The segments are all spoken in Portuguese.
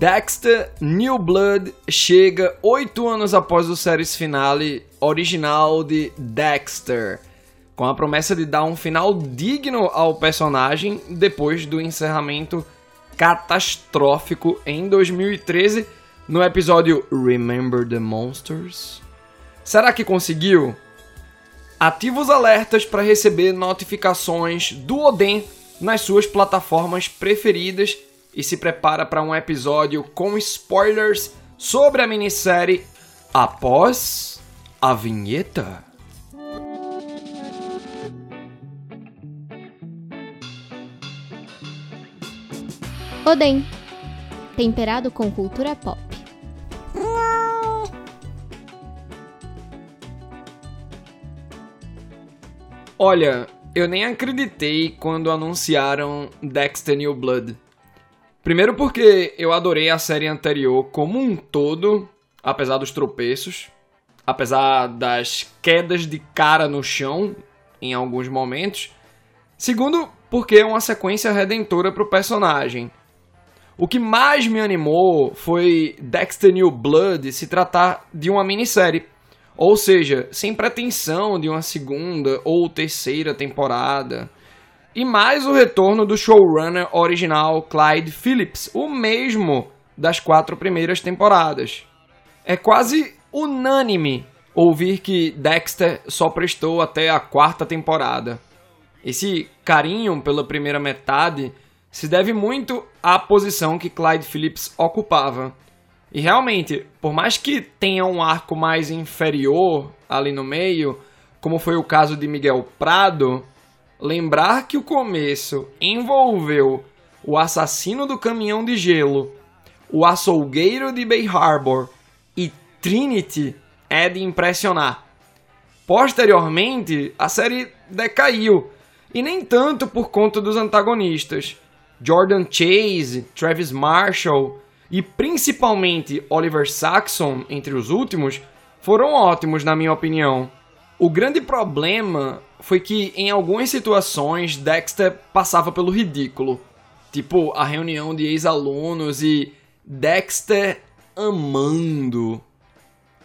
Dexter New Blood chega oito anos após o series finale original de Dexter, com a promessa de dar um final digno ao personagem depois do encerramento catastrófico em 2013 no episódio Remember the Monsters. Será que conseguiu? Ativa os alertas para receber notificações do Odin nas suas plataformas preferidas e se prepara para um episódio com spoilers sobre a minissérie após a vinheta. Odem, temperado com cultura pop. Olha, eu nem acreditei quando anunciaram Dexter New Blood. Primeiro porque eu adorei a série anterior como um todo, apesar dos tropeços, apesar das quedas de cara no chão em alguns momentos. Segundo, porque é uma sequência redentora para o personagem. O que mais me animou foi Dexter New Blood se tratar de uma minissérie, ou seja, sem pretensão de uma segunda ou terceira temporada. E mais o retorno do showrunner original Clyde Phillips, o mesmo das quatro primeiras temporadas. É quase unânime ouvir que Dexter só prestou até a quarta temporada. Esse carinho pela primeira metade se deve muito à posição que Clyde Phillips ocupava. E realmente, por mais que tenha um arco mais inferior ali no meio, como foi o caso de Miguel Prado, lembrar que o começo envolveu o assassino do caminhão de gelo, o açougueiro de Bay Harbor e Trinity é de impressionar. Posteriormente, a série decaiu, e nem tanto por conta dos antagonistas. Jordan Chase, Travis Marshall e principalmente Oliver Saxon, entre os últimos, foram ótimos na minha opinião. O grande problema foi que em algumas situações Dexter passava pelo ridículo. Tipo a reunião de ex-alunos e Dexter amando.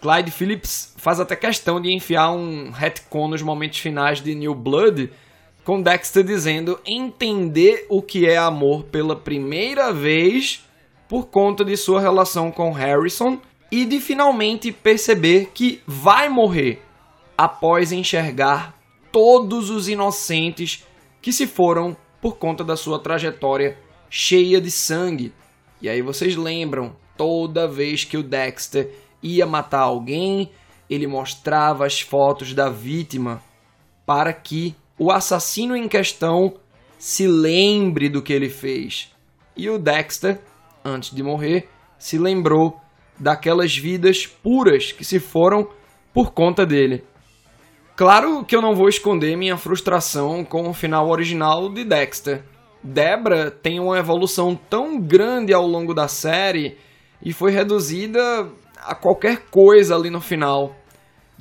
Clyde Phillips faz até questão de enfiar um retcon nos momentos finais de New Blood, com Dexter dizendo entender o que é amor pela primeira vez por conta de sua relação com Harrison e de finalmente perceber que vai morrer após enxergar todos os inocentes que se foram por conta da sua trajetória cheia de sangue. E aí vocês lembram, toda vez que o Dexter ia matar alguém, ele mostrava as fotos da vítima para que o assassino em questão se lembre do que ele fez. E o Dexter, antes de morrer, se lembrou daquelas vidas puras que se foram por conta dele. Claro que eu não vou esconder minha frustração com o final original de Dexter. Debra tem uma evolução tão grande ao longo da série e foi reduzida a qualquer coisa ali no final.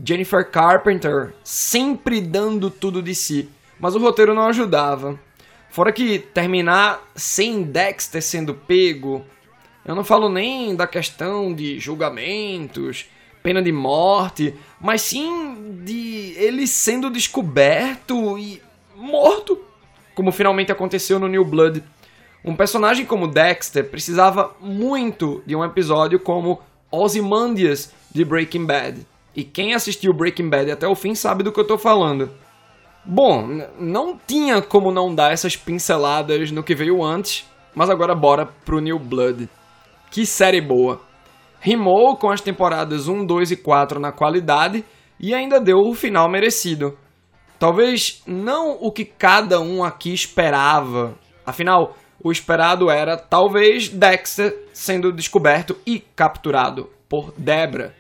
Jennifer Carpenter sempre dando tudo de si, mas o roteiro não ajudava. Fora que terminar sem Dexter sendo pego, eu não falo nem da questão de julgamentos, pena de morte, mas sim de ele sendo descoberto e morto, como finalmente aconteceu no New Blood. Um personagem como Dexter precisava muito de um episódio como Ozymandias de Breaking Bad. E quem assistiu Breaking Bad até o fim sabe do que eu tô falando. Bom, não tinha como não dar essas pinceladas no que veio antes, mas agora bora pro New Blood. Que série boa! rimou com as temporadas 1, 2 e 4 na qualidade e ainda deu o final merecido. Talvez não o que cada um aqui esperava. Afinal, o esperado era talvez Dexter sendo descoberto e capturado por Debra.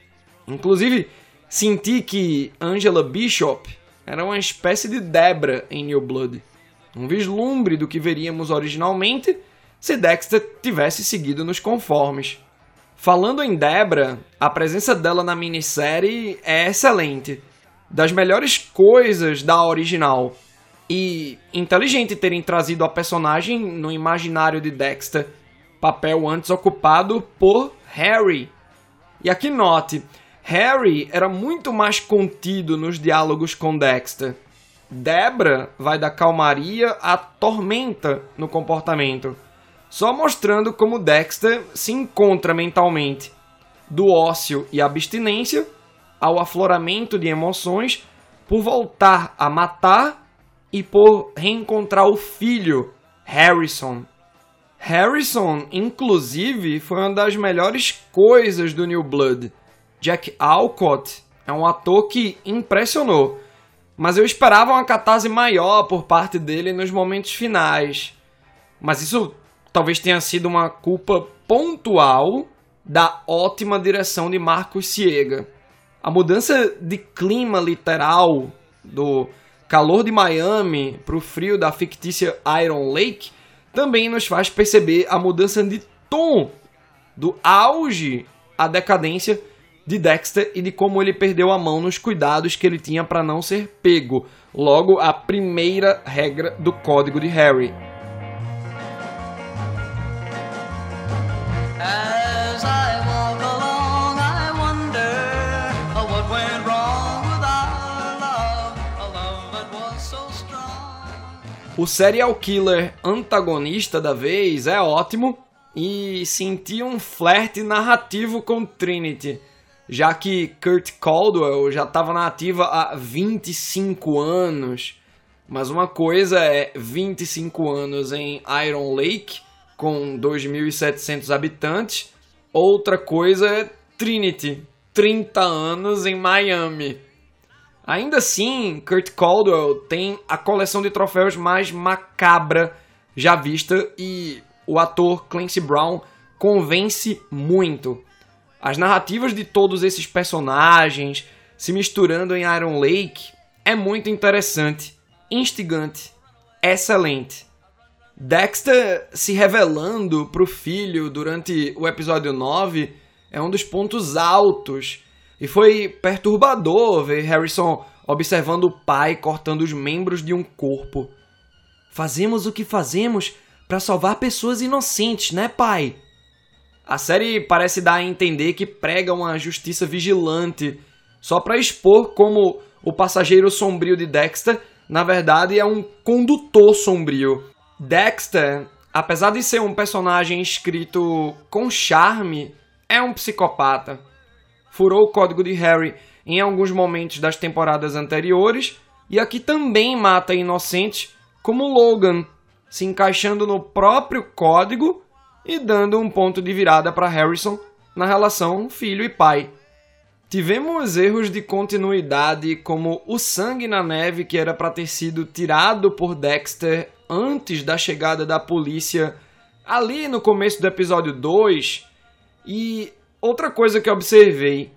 Inclusive, senti que Angela Bishop era uma espécie de Debra em New Blood. Um vislumbre do que veríamos originalmente se Dexter tivesse seguido nos conformes. Falando em Debra, a presença dela na minissérie é excelente. das melhores coisas da original. E inteligente terem trazido a personagem no imaginário de Dexter, papel antes ocupado por Harry. E aqui note, Harry era muito mais contido nos diálogos com Dexter. Debra vai da calmaria à tormenta no comportamento, só mostrando como Dexter se encontra mentalmente, do ócio e abstinência ao afloramento de emoções por voltar a matar e por reencontrar o filho, Harrison. Harrison, inclusive, foi uma das melhores coisas do New Blood. Jack Alcott é um ator que impressionou, mas eu esperava uma catarse maior por parte dele nos momentos finais. Mas isso talvez tenha sido uma culpa pontual da ótima direção de Marcos Siega. A mudança de clima literal do calor de Miami para o frio da fictícia Iron Lake também nos faz perceber a mudança de tom do auge à decadência de Dexter e de como ele perdeu a mão nos cuidados que ele tinha para não ser pego. Logo, a primeira regra do código de Harry. O serial killer antagonista da vez é ótimo e senti um flerte narrativo com Trinity, já que Kurt Caldwell já estava na ativa há 25 anos. Mas uma coisa é 25 anos em Iron Lake, com 2.700 habitantes, outra coisa é Trinity, 30 anos em Miami. Ainda assim, Kurt Caldwell tem a coleção de troféus mais macabra já vista e o ator Clancy Brown convence muito. As narrativas de todos esses personagens se misturando em Iron Lake é muito interessante, instigante, excelente. Dexter se revelando para o filho durante o episódio 9 é um dos pontos altos e foi perturbador ver Harrison observando o pai cortando os membros de um corpo. Fazemos o que fazemos para salvar pessoas inocentes, né, pai? A série parece dar a entender que prega uma justiça vigilante, só para expor como o passageiro sombrio de Dexter, na verdade, é um condutor sombrio. Dexter, apesar de ser um personagem escrito com charme, é um psicopata furou o código de Harry em alguns momentos das temporadas anteriores e aqui também mata inocentes como Logan, se encaixando no próprio código e dando um ponto de virada para Harrison na relação filho e pai. Tivemos erros de continuidade, como o sangue na neve que era para ter sido tirado por Dexter antes da chegada da polícia ali no começo do episódio 2, e Outra coisa que observei,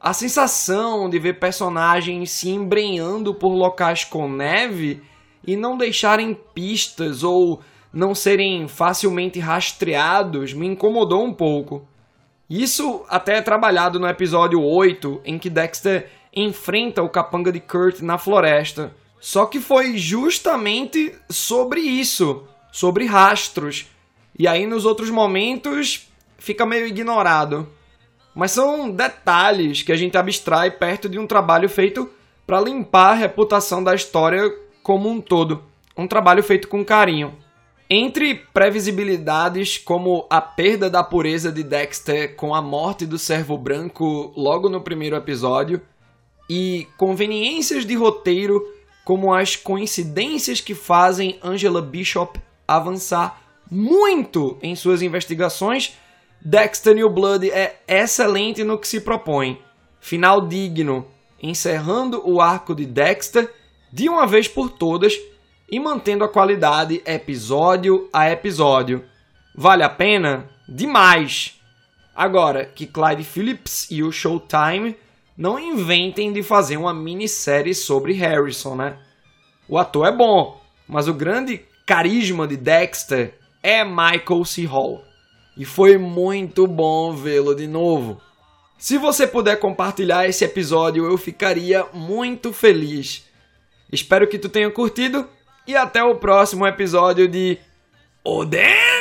a sensação de ver personagens se embrenhando por locais com neve e não deixarem pistas ou não serem facilmente rastreados me incomodou um pouco. Isso até é trabalhado no episódio 8, em que Dexter enfrenta o capanga de Kurt na floresta. Só que foi justamente sobre isso, sobre rastros. E aí nos outros momentos fica meio ignorado. Mas são detalhes que a gente abstrai perto de um trabalho feito para limpar a reputação da história como um todo. Um trabalho feito com carinho. Entre previsibilidades como a perda da pureza de Dexter com a morte do servo branco logo no primeiro episódio, e conveniências de roteiro como as coincidências que fazem Angela Bishop avançar muito em suas investigações Dexter New Blood é excelente no que se propõe. Final digno, encerrando o arco de Dexter de uma vez por todas e mantendo a qualidade episódio a episódio. Vale a pena? Demais! Agora, que Clyde Phillips e o Showtime não inventem de fazer uma minissérie sobre Harrison, né? O ator é bom, mas o grande carisma de Dexter é Michael C. Hall e foi muito bom vê-lo de novo. Se você puder compartilhar esse episódio, eu ficaria muito feliz. Espero que tu tenha curtido e até o próximo episódio de Oden!